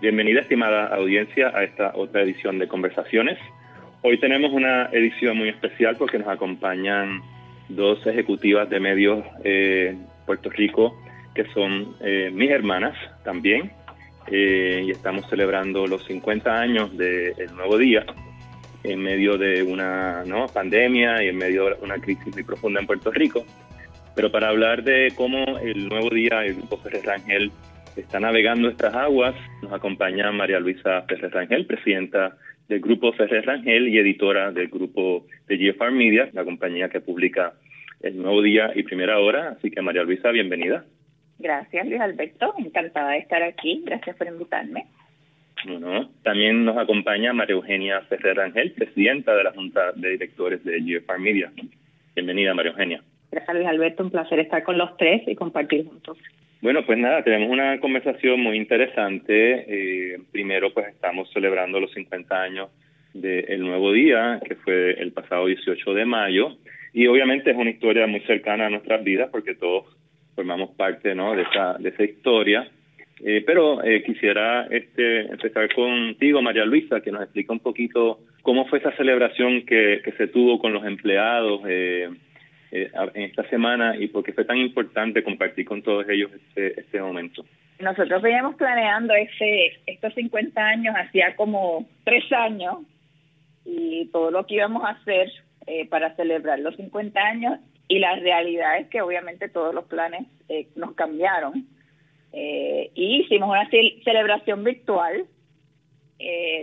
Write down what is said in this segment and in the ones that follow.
Bienvenida, estimada audiencia, a esta otra edición de Conversaciones. Hoy tenemos una edición muy especial porque nos acompañan dos ejecutivas de medios eh, Puerto Rico que son eh, mis hermanas también. Eh, y estamos celebrando los 50 años del Nuevo Día en medio de una pandemia y en medio de una crisis muy profunda en Puerto Rico. Pero para hablar de cómo el Nuevo Día, el Grupo Ferrer Rangel, está navegando estas aguas. Nos acompaña María Luisa Ferrer Rangel, presidenta del Grupo Ferrer Rangel y editora del grupo de GFR Media, la compañía que publica El Nuevo Día y Primera Hora. Así que María Luisa, bienvenida. Gracias, Luis Alberto. Encantada de estar aquí. Gracias por invitarme. Bueno, también nos acompaña María Eugenia Ferrer Rangel, presidenta de la Junta de Directores de GFR Media. Bienvenida, María Eugenia. Gracias, Luis Alberto. Un placer estar con los tres y compartir juntos. Bueno, pues nada, tenemos una conversación muy interesante. Eh, primero, pues estamos celebrando los 50 años del Nuevo Día, que fue el pasado 18 de mayo. Y obviamente es una historia muy cercana a nuestras vidas porque todos formamos parte ¿no? de, esa, de esa historia. Eh, pero eh, quisiera este, empezar contigo, María Luisa, que nos explica un poquito cómo fue esa celebración que, que se tuvo con los empleados. Eh, eh, en esta semana y por qué fue tan importante compartir con todos ellos este, este momento. Nosotros veníamos planeando ese, estos 50 años hacía como tres años y todo lo que íbamos a hacer eh, para celebrar los 50 años y la realidad es que obviamente todos los planes eh, nos cambiaron y hicimos una celebración virtual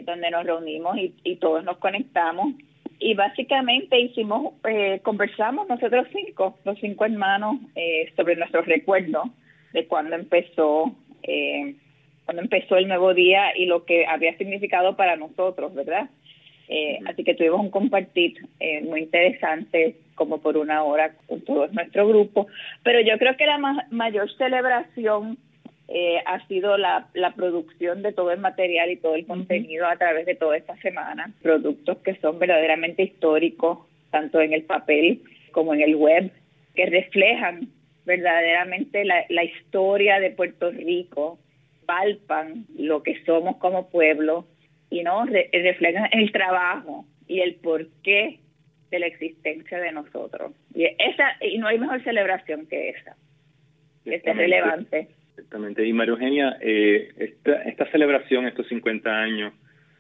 donde nos reunimos y todos nos conectamos y básicamente hicimos, eh, conversamos nosotros cinco, los cinco hermanos, eh, sobre nuestros recuerdos de cuando empezó, eh, cuando empezó el nuevo día y lo que había significado para nosotros, ¿verdad? Eh, así que tuvimos un compartir eh, muy interesante, como por una hora con todo nuestro grupo. Pero yo creo que la mayor celebración eh, ha sido la, la producción de todo el material y todo el contenido a través de toda esta semana. Productos que son verdaderamente históricos, tanto en el papel como en el web, que reflejan verdaderamente la, la historia de Puerto Rico, palpan lo que somos como pueblo y no reflejan el trabajo y el porqué de la existencia de nosotros. Y esa y no hay mejor celebración que esa. Es relevante. Exactamente. Y María Eugenia, eh, esta, esta celebración, estos 50 años,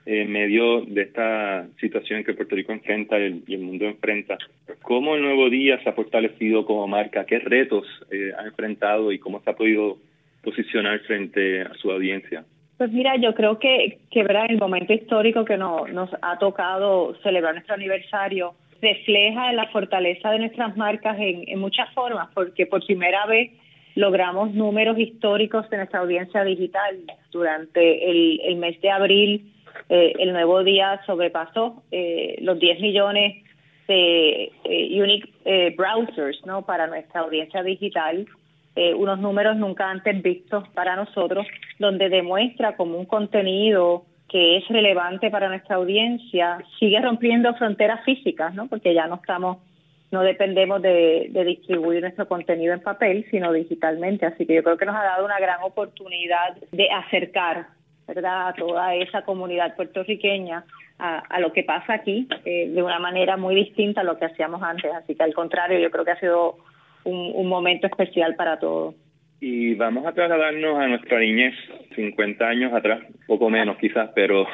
en medio de esta situación que Puerto Rico enfrenta y el mundo enfrenta, ¿cómo el Nuevo Día se ha fortalecido como marca? ¿Qué retos eh, ha enfrentado y cómo se ha podido posicionar frente a su audiencia? Pues mira, yo creo que, que ¿verdad? el momento histórico que nos, nos ha tocado celebrar nuestro aniversario refleja la fortaleza de nuestras marcas en muchas formas, porque por primera vez logramos números históricos de nuestra audiencia digital. Durante el, mes de abril, eh, el nuevo día sobrepasó eh, los 10 millones de eh, unique eh, browsers ¿no? para nuestra audiencia digital. Unos números nunca antes vistos para nosotros, donde demuestra como un contenido que es relevante para nuestra audiencia sigue rompiendo fronteras físicas, ¿no? Porque ya no estamos no dependemos de, distribuir nuestro contenido en papel, sino digitalmente. Así que yo creo que nos ha dado una gran oportunidad de acercar ¿verdad? a toda esa comunidad puertorriqueña a, lo que pasa aquí eh, de una manera muy distinta a lo que hacíamos antes. Así que al contrario, yo creo que ha sido un momento especial para todos. Y vamos a trasladarnos a nuestra niñez, 50 años atrás, poco menos quizás, pero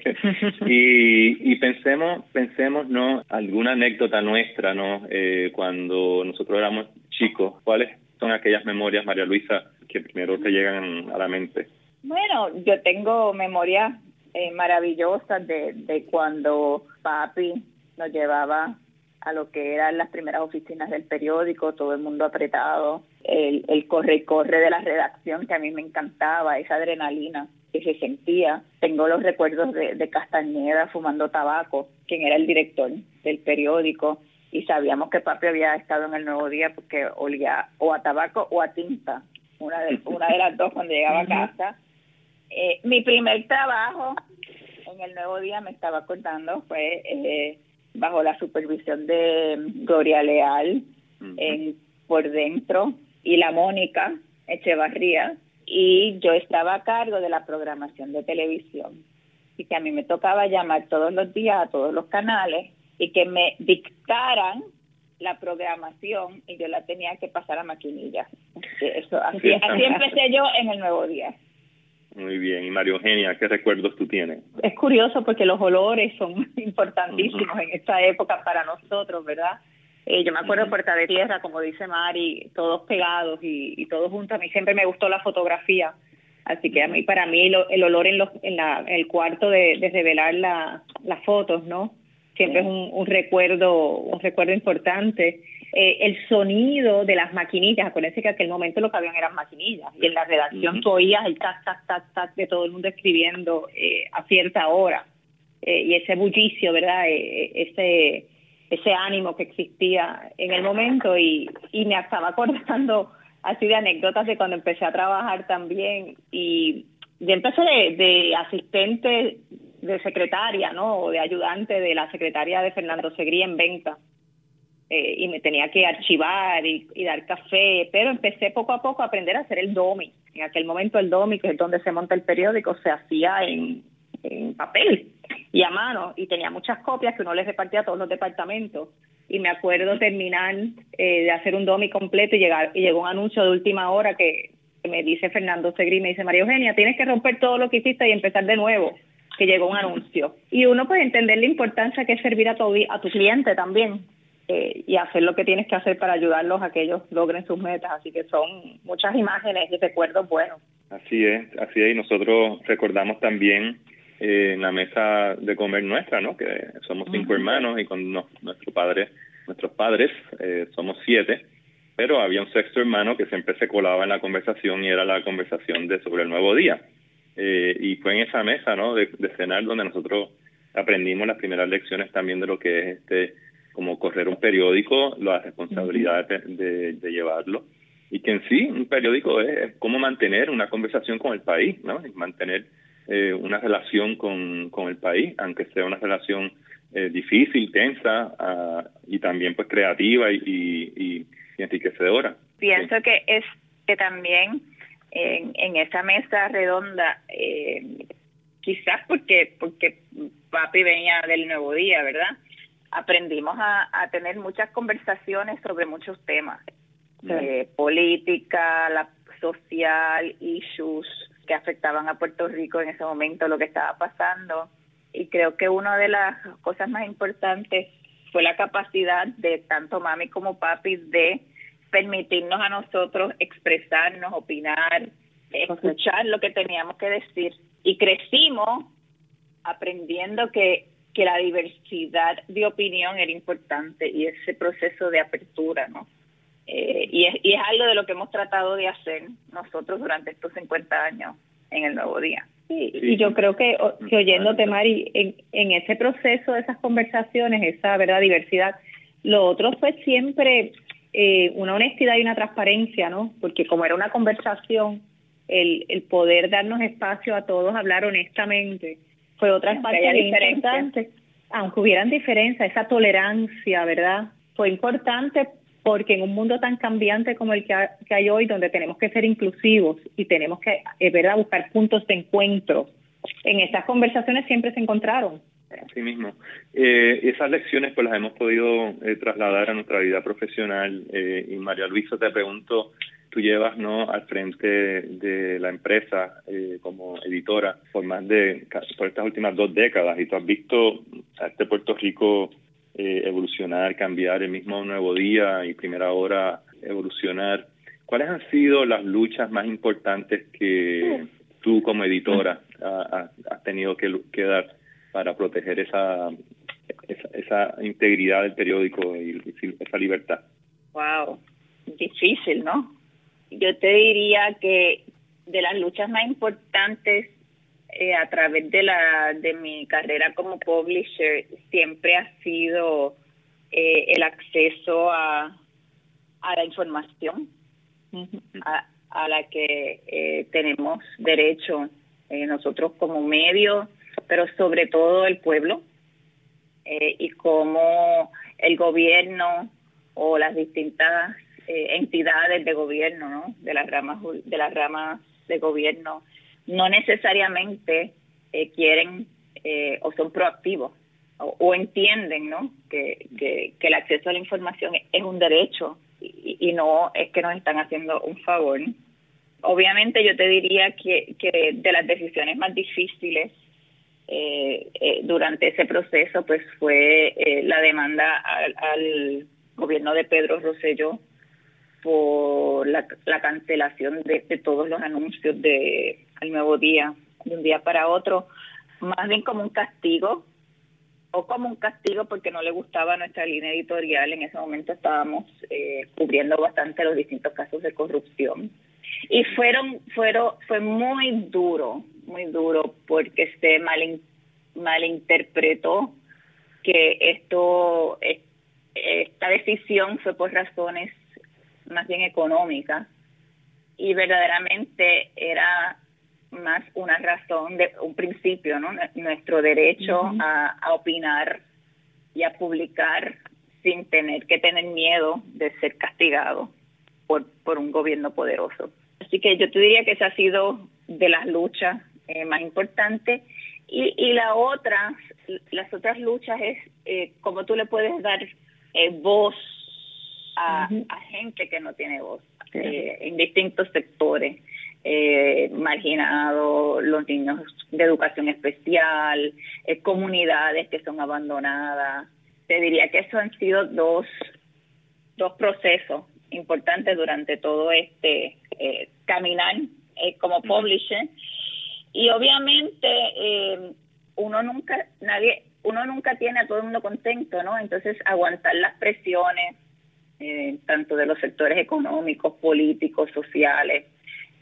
y, pensemos, pensemos, ¿no? Alguna anécdota nuestra, ¿no? Eh, cuando nosotros éramos chicos, ¿cuáles son aquellas memorias, María Luisa, que primero te llegan a la mente? Bueno, yo tengo memorias eh, maravillosas de, de cuando papi nos llevaba a lo que eran las primeras oficinas del periódico, todo el mundo apretado, el, el corre y corre de la redacción que a mí me encantaba, esa adrenalina que se sentía. Tengo los recuerdos de, de Castañeda fumando tabaco, quien era el director del periódico, y sabíamos que papi había estado en el Nuevo Día porque olía o a tabaco o a tinta, una de, una de las dos cuando llegaba a casa. Eh, mi primer trabajo en el Nuevo Día, me estaba acordando, fue... Eh, bajo la supervisión de Gloria Leal en por dentro y la Mónica Echevarría y yo estaba a cargo de la programación de televisión y que a mí me tocaba llamar todos los días a todos los canales y que me dictaran la programación y yo la tenía que pasar a maquinilla. Eso, así, así empecé yo en el nuevo día. Muy bien. Y Mario Eugenia, ¿qué recuerdos tú tienes? Es curioso porque los olores son importantísimos en esta época para nosotros, ¿verdad? Eh, yo me acuerdo de Puerta de Tierra, como dice Mari, todos pegados y, todos juntos. A mí siempre me gustó la fotografía. Así que a mí, para mí, el olor en, los, en, la, el cuarto de, de revelar la, las fotos, ¿no? Siempre es un, un recuerdo, un recuerdo importante. Eh, el sonido de las maquinillas, acuérdense que en aquel momento lo que habían eran maquinillas, y en la redacción tú oías el tac, tac, tac, tac de todo el mundo escribiendo eh, a cierta hora, eh, y ese bullicio, ¿verdad? ese, ese ánimo que existía en el momento, y, y me estaba acordando así de anécdotas de cuando empecé a trabajar también, y yo empecé de, de asistente de secretaria, ¿no? O de ayudante de la secretaria de Fernando Segrí en venta eh, y me tenía que archivar y, dar café, pero empecé poco a poco a aprender a hacer el DOMI. En aquel momento el DOMI, que es donde se monta el periódico, se hacía en, papel y a mano y tenía muchas copias que uno les repartía a todos los departamentos. Y me acuerdo terminar eh, de hacer un DOMI completo y, llegar, y llegó un anuncio de última hora que, me dice Fernando Segri, me dice, María Eugenia, tienes que romper todo lo que hiciste y empezar de nuevo que llegó un anuncio. Y uno puede entender la importancia que es servir a tu, a tu cliente también, eh, y hacer lo que tienes que hacer para ayudarlos a que ellos logren sus metas. Así que son muchas imágenes y recuerdos buenos. Así es, así es. Y nosotros recordamos también eh, en la mesa de comer nuestra, ¿no? Que somos cinco hermanos y con nuestro padre, nuestros padres eh, somos siete. Pero había un sexto hermano que siempre se colaba en la conversación y era la conversación de sobre el nuevo día. y fue en esa mesa, ¿no? De, de cenar donde nosotros aprendimos las primeras lecciones también de lo que es este como correr un periódico, la responsabilidad de, llevarlo. Y que en sí un periódico es cómo mantener una conversación con el país, ¿no? mantener eh, una relación con, con el país, aunque sea una relación eh, difícil, tensa ah, y también pues creativa y, y, enriquecedora. Pienso que es que también en, en esa mesa redonda, eh, quizás porque, porque papi venía del nuevo día, ¿verdad? Aprendimos a, tener muchas conversaciones sobre muchos temas, eh, política, la social, issues que afectaban a Puerto Rico en ese momento, lo que estaba pasando. Y creo que una de las cosas más importantes fue la capacidad de tanto mami como papi de permitirnos a nosotros expresarnos, opinar, escuchar lo que teníamos que decir. Y crecimos aprendiendo que que la diversidad de opinión era importante y ese proceso de apertura, ¿no? Eh, y, es, y es algo de lo que hemos tratado de hacer nosotros durante estos 50 años en el Nuevo Día. Sí, y yo creo que, que oyéndote, Mari, en, en ese proceso de esas conversaciones, esa verdad diversidad, lo otro fue siempre eh, una honestidad y una transparencia, ¿no? Porque como era una conversación, el, el poder darnos espacio a todos hablar honestamente, fue otra parte importante, aunque hubieran diferencias, esa tolerancia, ¿verdad? Fue importante porque en un mundo tan cambiante como el que, hay hoy, donde tenemos que ser inclusivos y tenemos que, eh, ¿verdad?, buscar puntos de encuentro, en esas conversaciones siempre se encontraron. Así mismo. Eh, esas lecciones pues las hemos podido eh, trasladar a nuestra vida profesional eh, y María Luisa te pregunto, tú llevas no al frente de la empresa eh, como editora por más de por estas últimas dos décadas y tú has visto a este Puerto Rico eh, evolucionar, cambiar el mismo nuevo día y primera hora evolucionar. ¿Cuáles han sido las luchas más importantes que tú como editora has tenido que, que, dar para proteger esa, esa, esa integridad del periódico y esa libertad? Wow, difícil, ¿no? Yo te diría que de las luchas más importantes eh, a través de la de mi carrera como publisher siempre ha sido eh, el acceso a, a la información a, a la que eh, tenemos derecho nosotros como medio pero sobre todo el pueblo y como el gobierno o las distintas eh, entidades de gobierno, ¿no? De las ramas de las ramas de gobierno no necesariamente eh, quieren eh, o son proactivos o, entienden ¿no? Que, que, el acceso a la información es un derecho y, no es que nos están haciendo un favor. Obviamente yo te diría que, que de las decisiones más difíciles eh, eh, durante ese proceso pues fue eh, la demanda al, gobierno de Pedro Rosselló por la, cancelación de, todos los anuncios de al nuevo día de un día para otro más bien como un castigo o como un castigo porque no le gustaba nuestra línea editorial. En ese momento estábamos eh, cubriendo bastante los distintos casos de corrupción. Y fueron, fueron, fue muy duro, muy duro porque se mal, malinterpretó que esto, esta decisión fue por razones más bien económicas y verdaderamente era más una razón de un principio, ¿no? Nuestro derecho a, opinar y a publicar sin tener que tener miedo de ser castigado por, por un gobierno poderoso. Así que yo te diría que esa ha sido de las luchas eh, más importantes. Y, y la otra, las otras luchas es eh, cómo tú le puedes dar eh, voz a, a, gente que no tiene voz eh, en distintos sectores eh, marginados, los niños de educación especial, eh, comunidades que son abandonadas. Te diría que eso han sido dos, dos procesos importantes durante todo este eh, caminar eh, como publisher. Y obviamente eh, uno nunca, nadie, uno nunca tiene a todo el mundo contento, ¿no? Entonces aguantar las presiones, tanto de los sectores económicos, políticos, sociales,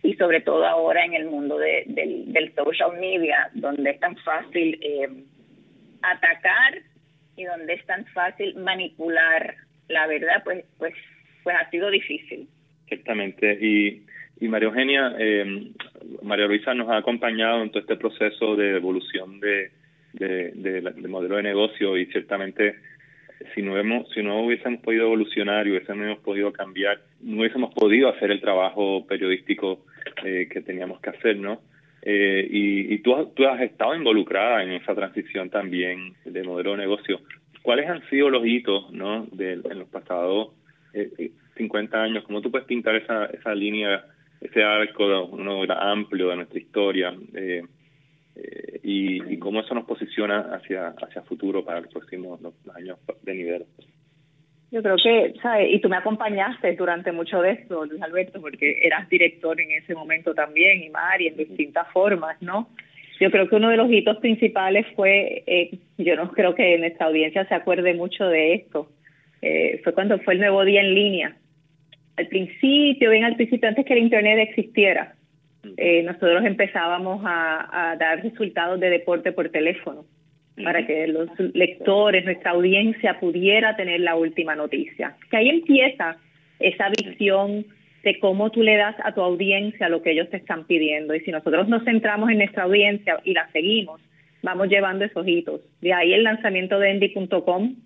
y sobre todo ahora en el mundo de, del, social media, donde es tan fácil eh, atacar y donde es tan fácil manipular la verdad, pues, pues, pues ha sido difícil. Exactamente. Y, y María Eugenia, eh, María Luisa nos ha acompañado en todo este proceso de evolución de, de modelo de negocio y ciertamente si no hemos, si no hubiésemos podido evolucionar y hubiésemos podido cambiar, no hubiésemos podido hacer el trabajo periodístico eh, que teníamos que hacer, ¿no? Eh, y, y tú, tú has estado involucrada en esa transición también de modelo de negocio. ¿Cuáles han sido los hitos, ¿no? En los pasados eh, 50 años, ¿cómo tú puedes pintar esa, esa línea, ese arco uno amplio de nuestra historia? Eh, eh, y, cómo eso nos posiciona hacia hacia futuro para los próximos años de nivel. Yo creo que, ¿sabes? Y tú me acompañaste durante mucho de esto, Luis Alberto, porque eras director en ese momento también, y Mari, en distintas formas, ¿no? Yo creo que uno de los hitos principales fue, eh, yo no creo que nuestra audiencia se acuerde mucho de esto, eh, fue cuando fue el nuevo día en línea. Al principio, bien al principio, antes que el Internet existiera, eh, nosotros empezábamos a, dar resultados de deporte por teléfono para que los lectores, nuestra audiencia pudiera tener la última noticia. Que ahí empieza esa visión de cómo tú le das a tu audiencia lo que ellos te están pidiendo. Y si nosotros nos centramos en nuestra audiencia y la seguimos, vamos llevando esos hitos. De ahí el lanzamiento de Endy.com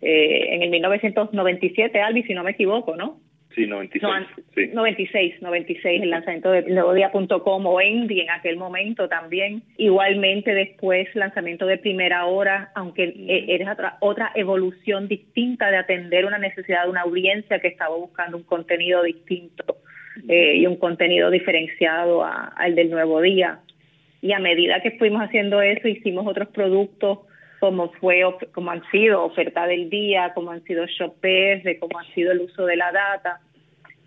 eh, en el 1997, Albi, si no me equivoco, ¿no? Sí, 96. 96, 96, el lanzamiento de Neodia.com o Endy en aquel momento también. Igualmente después lanzamiento de Primera Hora, aunque mm. era otra, otra evolución distinta de atender una necesidad de una audiencia que estaba buscando un contenido distinto eh, y un contenido diferenciado al del Nuevo Día. Y a medida que fuimos haciendo eso, hicimos otros productos como fue como han sido oferta del día, como han sido shoppers, de cómo ha sido el uso de la data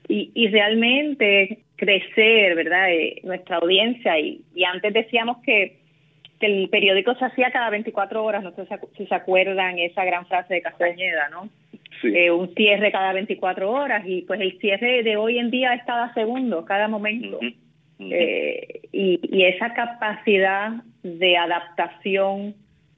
y, y realmente crecer, ¿verdad? Eh, nuestra audiencia. Y, y antes decíamos que, que, el periódico se hacía cada 24 horas, no sé si se acuerdan esa gran frase de Castañeda, ¿no? Eh, un cierre cada 24 horas y pues el cierre de hoy en día es cada segundo, cada momento. Eh, y, y esa capacidad de adaptación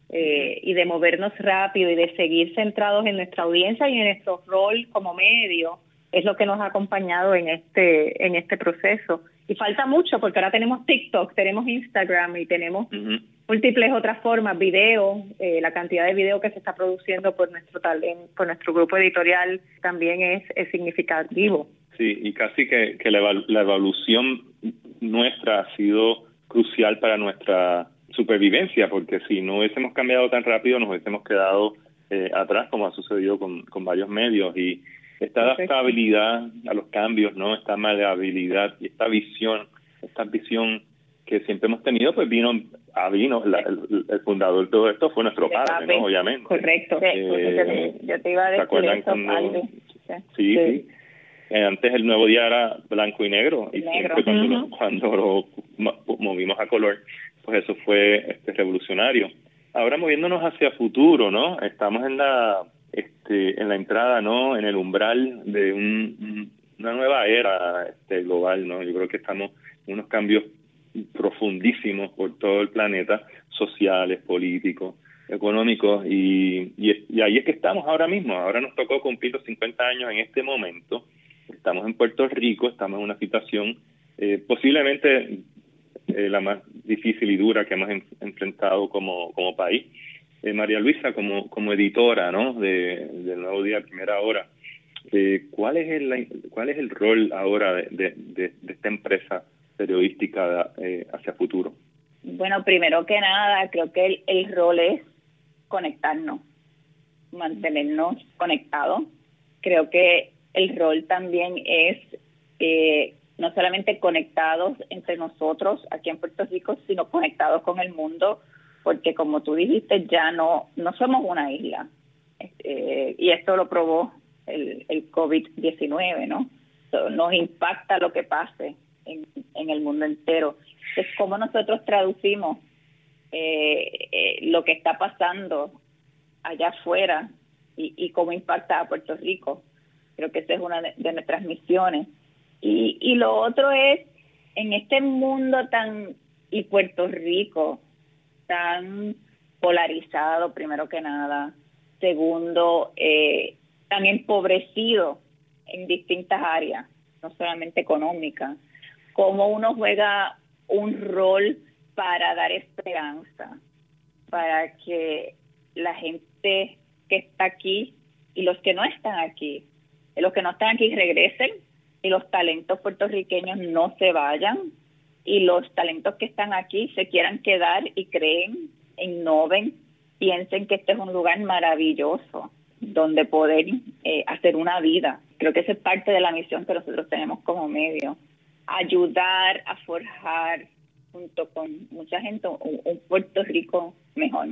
eh, y de movernos rápido y de seguir centrados en nuestra audiencia y en nuestro rol como medio es lo que nos ha acompañado en este en este proceso y falta mucho porque ahora tenemos TikTok, tenemos Instagram y tenemos múltiples otras formas, video, eh, la cantidad de video que se está produciendo por nuestro talento, por nuestro grupo editorial también es, es significativo. Sí, y casi que, que la, la evolución nuestra ha sido crucial para nuestra supervivencia, porque si no hubiésemos cambiado tan rápido nos hubiésemos quedado eh, atrás, como ha sucedido con, con varios medios. Y esta adaptabilidad a los cambios, no esta maleabilidad y esta visión, esta visión que siempre hemos tenido, pues vino a vino, el, fundador de todo esto fue nuestro padre, ¿no? Obviamente. Correcto. Eh, yo te iba a decir eso, Sí, sí. Eh, antes el nuevo día era blanco y negro, y siempre cuando, cuando lo movimos a color, pues eso fue este revolucionario. Ahora moviéndonos hacia futuro, ¿no? Estamos en la este, en la entrada, ¿no? En el umbral de una nueva era este, global, ¿no? Yo creo que estamos en unos cambios profundísimos por todo el planeta, sociales, políticos, económicos, y, y, ahí es que estamos ahora mismo. Ahora nos tocó cumplir los 50 años en este momento. Estamos en Puerto Rico, estamos en una situación eh, posiblemente eh, la más difícil y dura que hemos enfrentado como, como país. Eh, María Luisa, como, como editora ¿no? de, del Nuevo Día, Primera Hora, eh, ¿cuál, es el, ¿cuál es el rol ahora de, de, esta empresa periodística eh, hacia futuro? Bueno, primero que nada, creo que el, el rol es conectarnos, mantenernos conectados. Creo que el rol también es eh, no solamente conectados entre nosotros aquí en Puerto Rico, sino conectados con el mundo, porque como tú dijiste, ya no, no somos una isla. Este, y esto lo probó el, el COVID-19, ¿no? nos impacta lo que pase en, en el mundo entero. Es como nosotros traducimos eh, eh, lo que está pasando allá afuera y, y cómo impacta a Puerto Rico. Creo que esa es una de nuestras misiones. Y, y lo otro es, en este mundo tan, y Puerto Rico, tan polarizado, primero que nada. Segundo, eh, tan empobrecido en distintas áreas, no solamente económicas. Cómo uno juega un rol para dar esperanza, para que la gente que está aquí y los que no están aquí, los que no están aquí regresen y los talentos puertorriqueños no se vayan y los talentos que están aquí se quieran quedar y creen, innoven, piensen que este es un lugar maravilloso donde poder eh, hacer una vida. Creo que esa es parte de la misión que nosotros tenemos como medio, ayudar a forjar junto con mucha gente un, Puerto Rico mejor.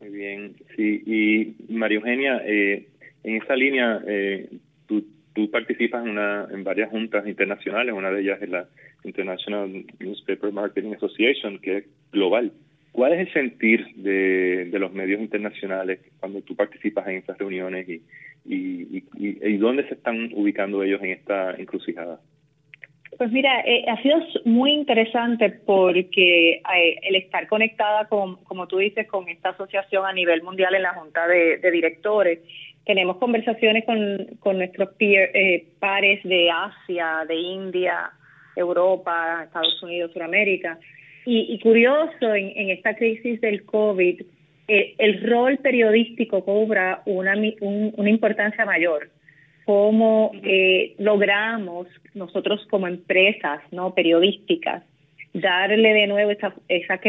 Muy bien, sí. Y María Eugenia, eh, en esa línea, eh, tú, tú participas en, una, en varias juntas internacionales, una de ellas es la International Newspaper Marketing Association, que es global. ¿Cuál es el sentir de, los medios internacionales cuando tú participas en estas reuniones y, y, dónde se están ubicando ellos en esta encrucijada? Pues mira, eh, ha sido muy interesante porque eh, el estar conectada con, como tú dices, con esta asociación a nivel mundial en la Junta de Directores, tenemos conversaciones con, nuestros peer, eh, pares de Asia, de India, Europa, Estados Unidos, Sudamérica. Y, curioso, en, esta crisis del COVID, el rol periodístico cobra una, una importancia mayor. Cómo eh, logramos nosotros como empresas no periodísticas darle de nuevo esa, esa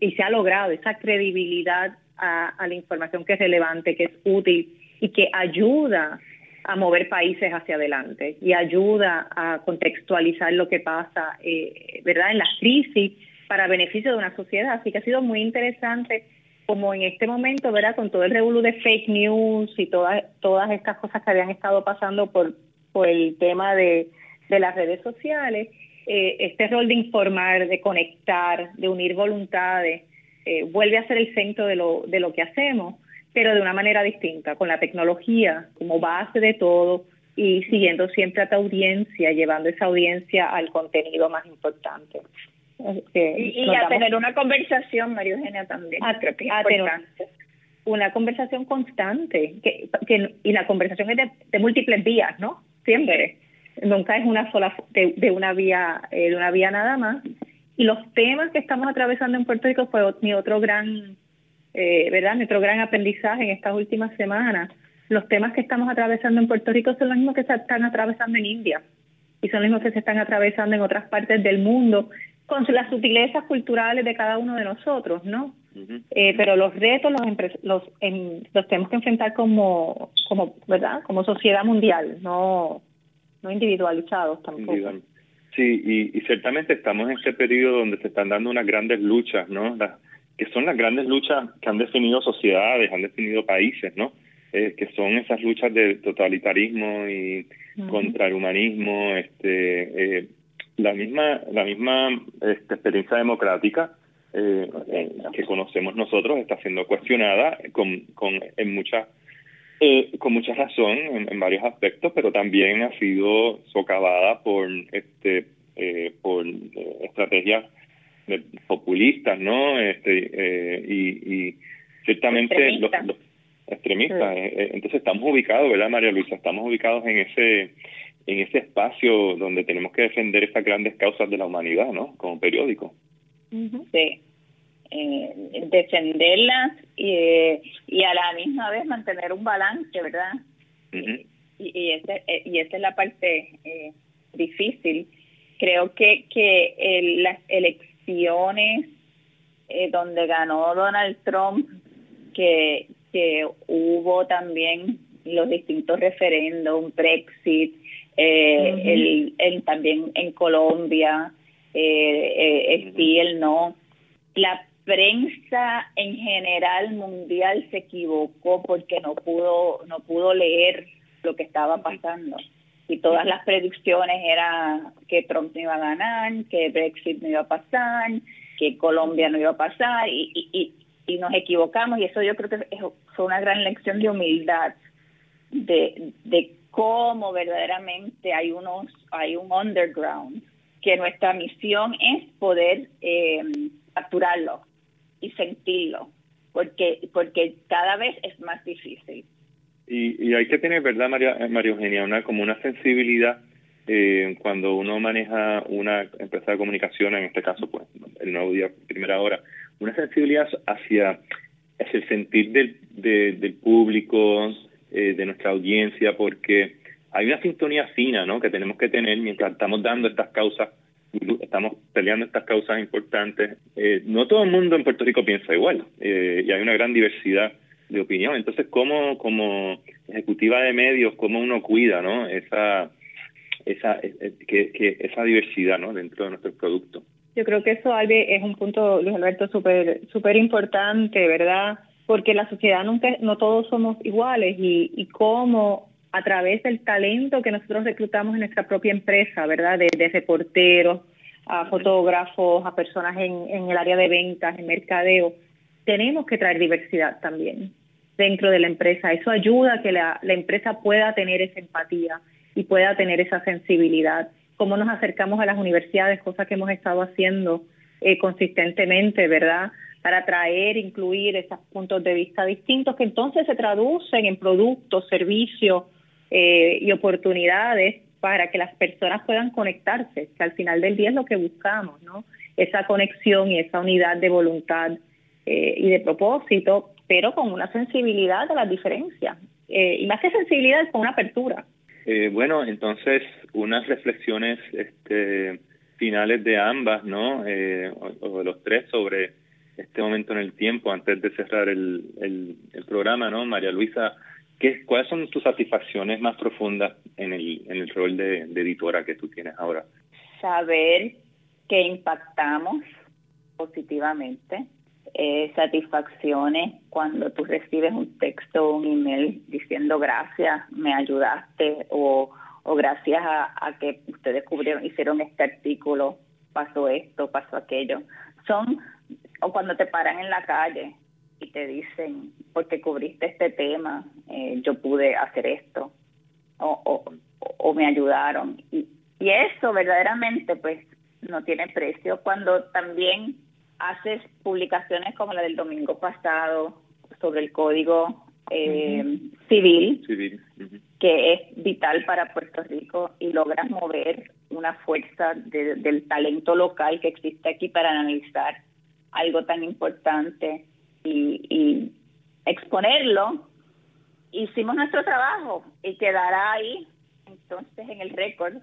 y se ha logrado esa credibilidad a la información que es relevante, que es útil y que ayuda a mover países hacia adelante y ayuda a contextualizar lo que pasa, eh, ¿verdad?, en la crisis para beneficio de una sociedad. Así que ha sido muy interesante como en este momento, ¿verdad?, con todo el revuelo de fake news y todas todas estas cosas que habían estado pasando por, por el tema de, de las redes sociales, eh, este rol de informar, de conectar, de unir voluntades, eh, vuelve a ser el centro de lo, de lo que hacemos pero de una manera distinta, con la tecnología como base de todo y siguiendo siempre a tu audiencia, llevando esa audiencia al contenido más importante. y, a tener una conversación, María Eugenia, también. A, tener una conversación constante, que, que, y la conversación es de, múltiples vías, ¿no? Siempre. Nunca es una sola, de, de una vía, eh, de una vía nada más. Y los temas que estamos atravesando en Puerto Rico fue mi otro gran eh, ¿verdad? Nuestro gran aprendizaje en estas últimas semanas. Los temas que estamos atravesando en Puerto Rico son los mismos que se están atravesando en India y son los mismos que se están atravesando en otras partes del mundo con las sutilezas culturales de cada uno de nosotros, ¿no? eh, pero los retos los, los, los tenemos que enfrentar como, como, ¿verdad? Como sociedad mundial, no, no individualizados tampoco. Sí, y, y, ciertamente estamos en ese periodo donde se están dando unas grandes luchas, ¿no? Las, que son las grandes luchas que han definido sociedades, han definido países, ¿no? Eh, que son esas luchas de totalitarismo y contra el humanismo, este, eh, la misma, la misma este, experiencia democrática eh, que conocemos nosotros está siendo cuestionada con, con en mucha eh, con mucha razón en, varios aspectos, pero también ha sido socavada por este por eh, estrategias populistas, ¿no? Este eh, y, y ciertamente los, extremistas. Entonces estamos ubicados, ¿verdad, María Luisa? Estamos ubicados en ese en ese espacio donde tenemos que defender esas grandes causas de la humanidad, ¿no? Como periódico. Sí. Eh, defenderlas y, eh, y a la misma vez mantener un balance, ¿verdad? y, y, ese, eh, y esa es la parte eh, difícil. Creo que, que las elecciones eh, donde ganó Donald Trump, que, que hubo también los distintos referendos, Brexit, eh, el, también en Colombia, eh, el sí, el no. La prensa en general mundial se equivocó porque no pudo no pudo leer lo que estaba pasando y todas las predicciones eran que Trump no iba a ganar, que Brexit no iba a pasar, que Colombia no iba a pasar y, y, y nos equivocamos y eso yo creo que fue una gran lección de humildad de, de cómo verdaderamente hay unos hay un underground que nuestra misión es poder eh, capturarlo y sentirlo, porque, porque cada vez es más difícil. Y, y hay que tener, ¿verdad, María, eh, María Eugenia? Una, como una sensibilidad eh, cuando uno maneja una empresa de comunicación, en este caso, pues, el nuevo día, primera hora, una sensibilidad hacia, hacia el sentir del, del público, eh, de nuestra audiencia, porque hay una sintonía fina, ¿no?, que tenemos que tener mientras estamos dando estas causas estamos peleando estas causas importantes. Eh, no todo el mundo en Puerto Rico piensa igual eh, y hay una gran diversidad de opinión. Entonces, ¿cómo como ejecutiva de medios, cómo uno cuida ¿no? esa, esa, eh, que, que esa diversidad ¿no? dentro de nuestro producto? Yo creo que eso, Albe, es un punto, Luis Alberto, súper super importante, ¿verdad? Porque la sociedad nunca, no todos somos iguales y, y cómo a través del talento que nosotros reclutamos en nuestra propia empresa, ¿verdad? De, reporteros, a fotógrafos, a personas en, en el área de ventas, en mercadeo. Tenemos que traer diversidad también dentro de la empresa. Eso ayuda a que la, empresa pueda tener esa empatía y pueda tener esa sensibilidad. Cómo nos acercamos a las universidades, cosas que hemos estado haciendo eh, consistentemente, ¿verdad? Para traer, incluir esos puntos de vista distintos que entonces se traducen en productos, servicios, eh, y oportunidades para que las personas puedan conectarse, que al final del día es lo que buscamos, ¿no? Esa conexión y esa unidad de voluntad eh, y de propósito, pero con una sensibilidad de las diferencias. Eh, y más que sensibilidad, con una apertura. Eh, bueno, entonces, unas reflexiones este, finales de ambas, ¿no? Eh, o, de los tres sobre este momento en el tiempo antes de cerrar el, el, el programa, ¿no? María Luisa, ¿Qué, ¿Cuáles son tus satisfacciones más profundas en el, en el rol de, editora que tú tienes ahora? Saber que impactamos positivamente. Eh, satisfacciones cuando tú recibes un texto o un email diciendo gracias, me ayudaste o, gracias a, a que ustedes cubrieron, hicieron este artículo, pasó esto, pasó aquello. Son, o cuando te paran en la calle y te dicen, porque cubriste este tema, eh, yo pude hacer esto, o, o, o me ayudaron. Y, y eso verdaderamente, pues, no tiene precio. Cuando también haces publicaciones como la del domingo pasado sobre el código eh, civil, civil. que es vital para Puerto Rico y logras mover una fuerza de, del talento local que existe aquí para analizar algo tan importante y, y exponerlo, hicimos nuestro trabajo y quedará ahí. Entonces en el récord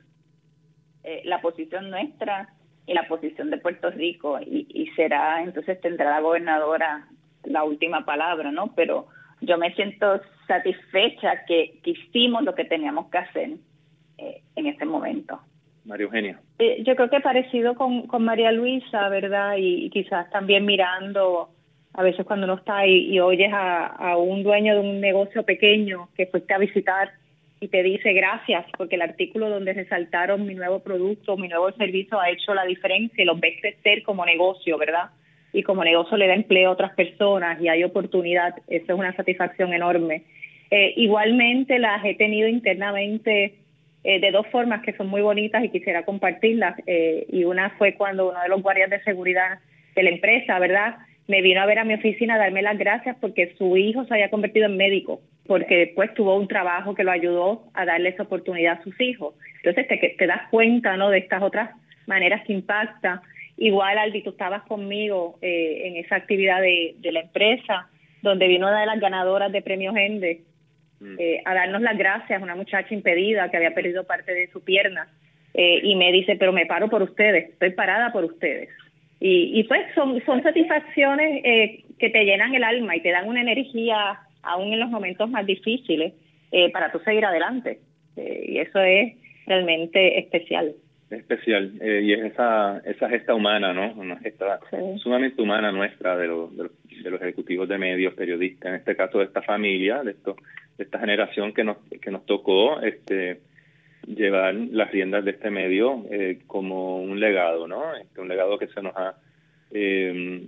eh, la posición nuestra y la posición de Puerto Rico y, y será, entonces tendrá la gobernadora la última palabra, ¿no? Pero yo me siento satisfecha que, hicimos lo que teníamos que hacer eh, en este momento. María Eugenia. Eh, yo creo que parecido con, con María Luisa, ¿verdad? Y, quizás también mirando, a veces cuando uno está ahí y oyes a, a un dueño de un negocio pequeño que fuiste a visitar y te dice gracias porque el artículo donde resaltaron mi nuevo producto, mi nuevo servicio ha hecho la diferencia y los ves crecer como negocio, ¿verdad? Y como negocio le da empleo a otras personas y hay oportunidad, eso es una satisfacción enorme. Eh, igualmente las he tenido internamente eh, de dos formas que son muy bonitas y quisiera compartirlas. Eh, y una fue cuando uno de los guardias de seguridad de la empresa, ¿verdad? Me vino a ver a mi oficina a darme las gracias porque su hijo se había convertido en médico porque después tuvo un trabajo que lo ayudó a darle esa oportunidad a sus hijos. Entonces te, te das cuenta ¿no? de estas otras maneras que impacta. Igual, Aldi, tú estabas conmigo eh, en esa actividad de, de, la empresa, donde vino una de las ganadoras de Premio Gende mm. eh, a darnos las gracias, una muchacha impedida que había perdido parte de su pierna, eh, y me dice, pero me paro por ustedes, estoy parada por ustedes. Y, y pues son, son satisfacciones que te llenan el alma y te dan una energía aún en los momentos más difíciles, eh, para tú seguir adelante. Eh, y eso es realmente especial. Especial, eh, y es esa, esa gesta humana, ¿no? Una gesta sumamente humana nuestra de, los de, los ejecutivos de medios, periodistas, en este caso de esta familia, de, esto, de esta generación que nos, que nos tocó este, llevar las riendas de este medio como un legado, ¿no? Este, un legado que se nos ha eh,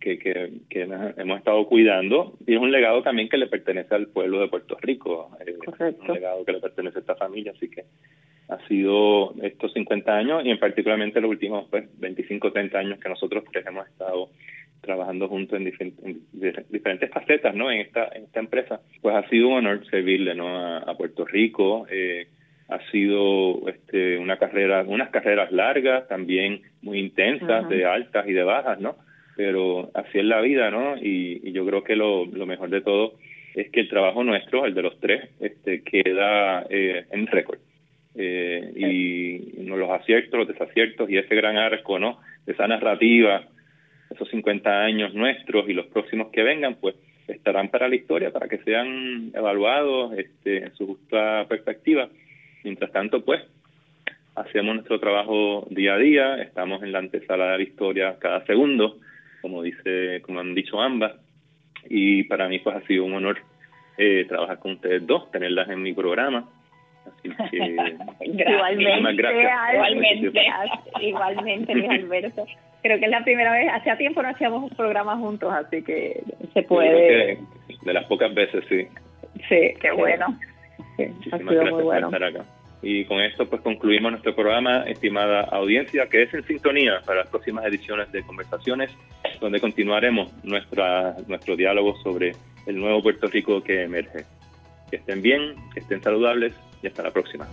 que, que, que, hemos estado cuidando y es un legado también que le pertenece al pueblo de Puerto Rico, eh, un legado que le pertenece a esta familia, así que ha sido estos 50 años y en particularmente los últimos pues, 25 30 años que nosotros tres hemos estado trabajando juntos en, diferentes facetas ¿no? en, esta, en esta empresa, pues ha sido un honor servirle ¿no? a, a Puerto Rico. Eh, ha sido este, una carrera, unas carreras largas, también muy intensas, de altas y de bajas, ¿no? Pero así es la vida, ¿no? Y, yo creo que lo, lo, mejor de todo es que el trabajo nuestro, el de los tres, este, queda eh, en récord. Eh, y los aciertos, los desaciertos y ese gran arco, ¿no? De esa narrativa, esos 50 años nuestros y los próximos que vengan, pues estarán para la historia, para que sean evaluados este, en su justa perspectiva Mientras tanto, pues, hacemos nuestro trabajo día a día, estamos en la antesala de la historia cada segundo, como dice, como han dicho ambas, y para mí pues ha sido un honor eh, trabajar con ustedes dos, tenerlas en mi programa. Así que igualmente, gracias. igualmente, igualmente, Luis Alberto. Creo que es la primera vez, hacía tiempo no hacíamos un programa juntos, así que se puede. de las pocas veces, sí. Sí, qué bueno. Muchísimas gracias por estar acá. Y con esto pues concluimos nuestro programa, estimada audiencia, que es en sintonía para las próximas ediciones de Conversaciones, donde continuaremos nuestra, nuestro diálogo sobre el nuevo Puerto Rico que emerge. Que estén bien, que estén saludables y hasta la próxima.